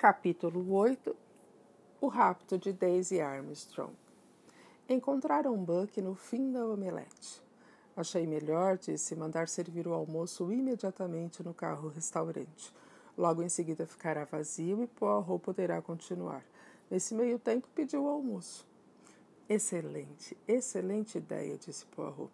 Capítulo 8 O rapto de Daisy Armstrong. Encontraram Buck no fim da omelete. Achei melhor, disse, mandar servir o almoço imediatamente no carro-restaurante. Logo em seguida ficará vazio e Poirot poderá continuar. Nesse meio tempo, pediu o almoço. Excelente, excelente ideia, disse Poirot.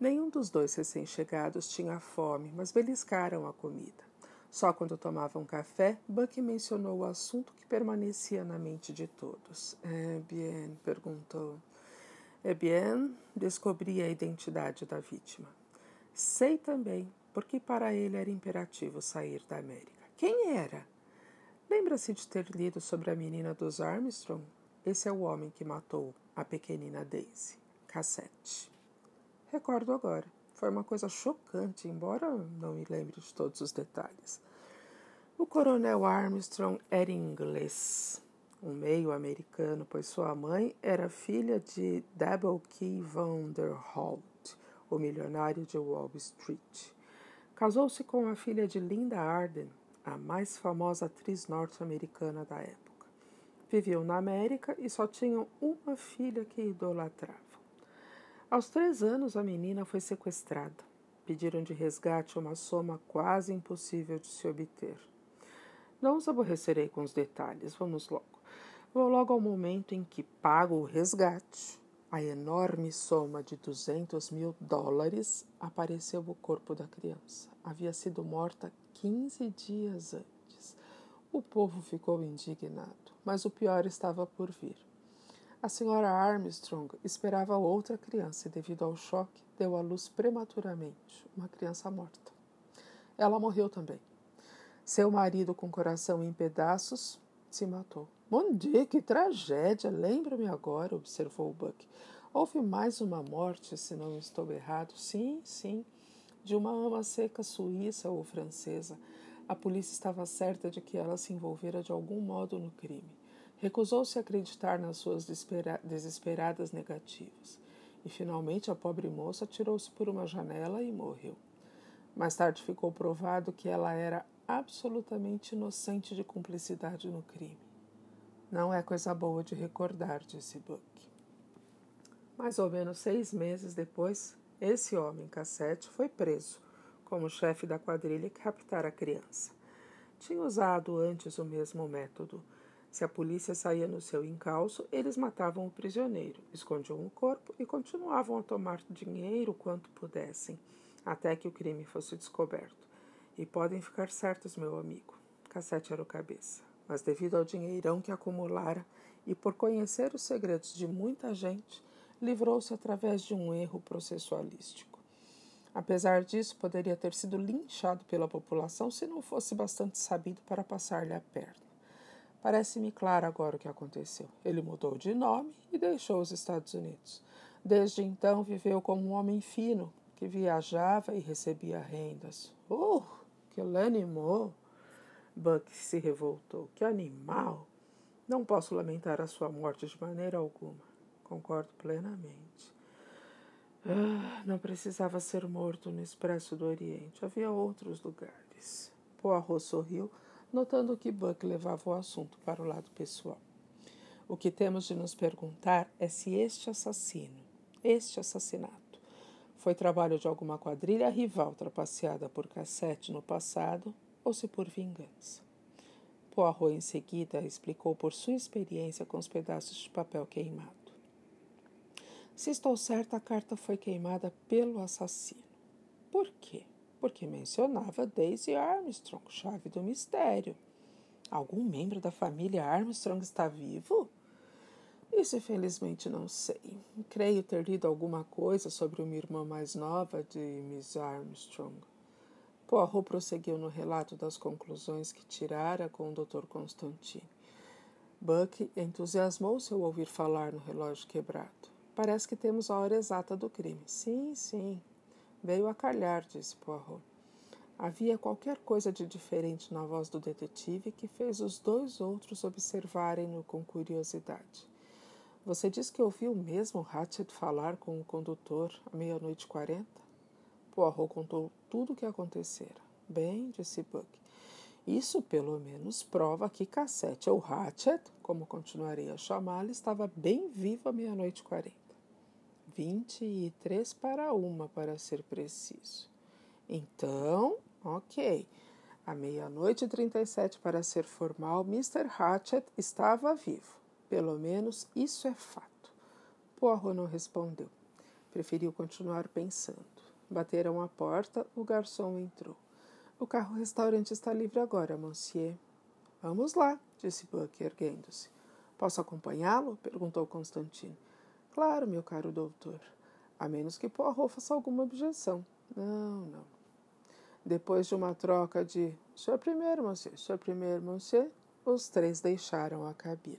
Nenhum dos dois recém-chegados tinha fome, mas beliscaram a comida. Só quando tomavam café, Buck mencionou o assunto que permanecia na mente de todos. É bien, perguntou. É bien, descobri a identidade da vítima. Sei também, porque para ele era imperativo sair da América. Quem era? Lembra-se de ter lido sobre a menina dos Armstrong? Esse é o homem que matou a pequenina Daisy. Cassette. Recordo agora. Foi uma coisa chocante, embora não me lembre de todos os detalhes. O coronel Armstrong era inglês, um meio americano, pois sua mãe era filha de Double Key Vanderholt, o milionário de Wall Street. Casou-se com a filha de Linda Arden, a mais famosa atriz norte-americana da época. Viviam na América e só tinham uma filha que idolatravam. Aos três anos, a menina foi sequestrada. Pediram de resgate uma soma quase impossível de se obter. Não os aborrecerei com os detalhes, vamos logo. Vou logo ao momento em que pago o resgate. A enorme soma de 200 mil dólares apareceu o corpo da criança. Havia sido morta 15 dias antes. O povo ficou indignado, mas o pior estava por vir. A senhora Armstrong esperava outra criança e, devido ao choque, deu à luz prematuramente, uma criança morta. Ela morreu também. Seu marido, com o coração em pedaços, se matou. Mon Dieu, que tragédia! Lembra-me agora, observou Buck. Houve mais uma morte, se não estou errado. Sim, sim, de uma ama seca suíça ou francesa. A polícia estava certa de que ela se envolvera de algum modo no crime. Recusou-se a acreditar nas suas desesperadas negativas. E finalmente a pobre moça tirou-se por uma janela e morreu. Mais tarde ficou provado que ela era absolutamente inocente de cumplicidade no crime. Não é coisa boa de recordar, disse Buck. Mais ou menos seis meses depois, esse homem, Cassete, foi preso como chefe da quadrilha que raptara a criança. Tinha usado antes o mesmo método. Se a polícia saía no seu encalço, eles matavam o prisioneiro, escondiam o corpo e continuavam a tomar dinheiro quanto pudessem, até que o crime fosse descoberto. E podem ficar certos, meu amigo. Cassete era o cabeça. Mas devido ao dinheirão que acumulara e por conhecer os segredos de muita gente, livrou-se através de um erro processualístico. Apesar disso, poderia ter sido linchado pela população se não fosse bastante sabido para passar-lhe a perna. Parece-me claro agora o que aconteceu. Ele mudou de nome e deixou os Estados Unidos. Desde então viveu como um homem fino, que viajava e recebia rendas. Uh! Que animou! Buck se revoltou. Que animal! Não posso lamentar a sua morte de maneira alguma. Concordo plenamente. Ah, não precisava ser morto no Expresso do Oriente. Havia outros lugares. Poirot sorriu, notando que Buck levava o assunto para o lado pessoal. O que temos de nos perguntar é se este assassino, este assassinato, foi trabalho de alguma quadrilha rival trapaceada por cassete no passado ou se por vingança. Poirot em seguida explicou por sua experiência com os pedaços de papel queimado. Se estou certa, a carta foi queimada pelo assassino. Por quê? Porque mencionava Daisy Armstrong, chave do mistério. Algum membro da família Armstrong está vivo? Isso infelizmente não sei. Creio ter lido alguma coisa sobre uma irmã mais nova de Miss Armstrong. Poirot prosseguiu no relato das conclusões que tirara com o Dr. Constantine. Buck entusiasmou-se ao ouvir falar no relógio quebrado. Parece que temos a hora exata do crime. Sim, sim. Veio a calhar, disse Poirot. Havia qualquer coisa de diferente na voz do detetive que fez os dois outros observarem-no com curiosidade. Você diz que ouviu mesmo Hatchet falar com o condutor à meia-noite quarenta? Poirot contou tudo o que acontecera. Bem, disse Buck. Isso pelo menos prova que Cassette ou Hatchet, como continuarei a chamá-la, estava bem viva à meia-noite quarenta. Vinte e três para uma, para ser preciso. Então, ok. À meia-noite e trinta e sete, para ser formal, Mr. Hatchet estava vivo. Pelo menos isso é fato. Poirot não respondeu. Preferiu continuar pensando. Bateram à porta, o garçom entrou. O carro-restaurante está livre agora, monsieur. Vamos lá, disse Buck, erguendo-se. Posso acompanhá-lo? perguntou Constantine. Claro, meu caro doutor. A menos que Poirot faça alguma objeção. Não, não. Depois de uma troca de Senhor primeiro, monsieur, senhor primeiro, monsieur, os três deixaram a cabina.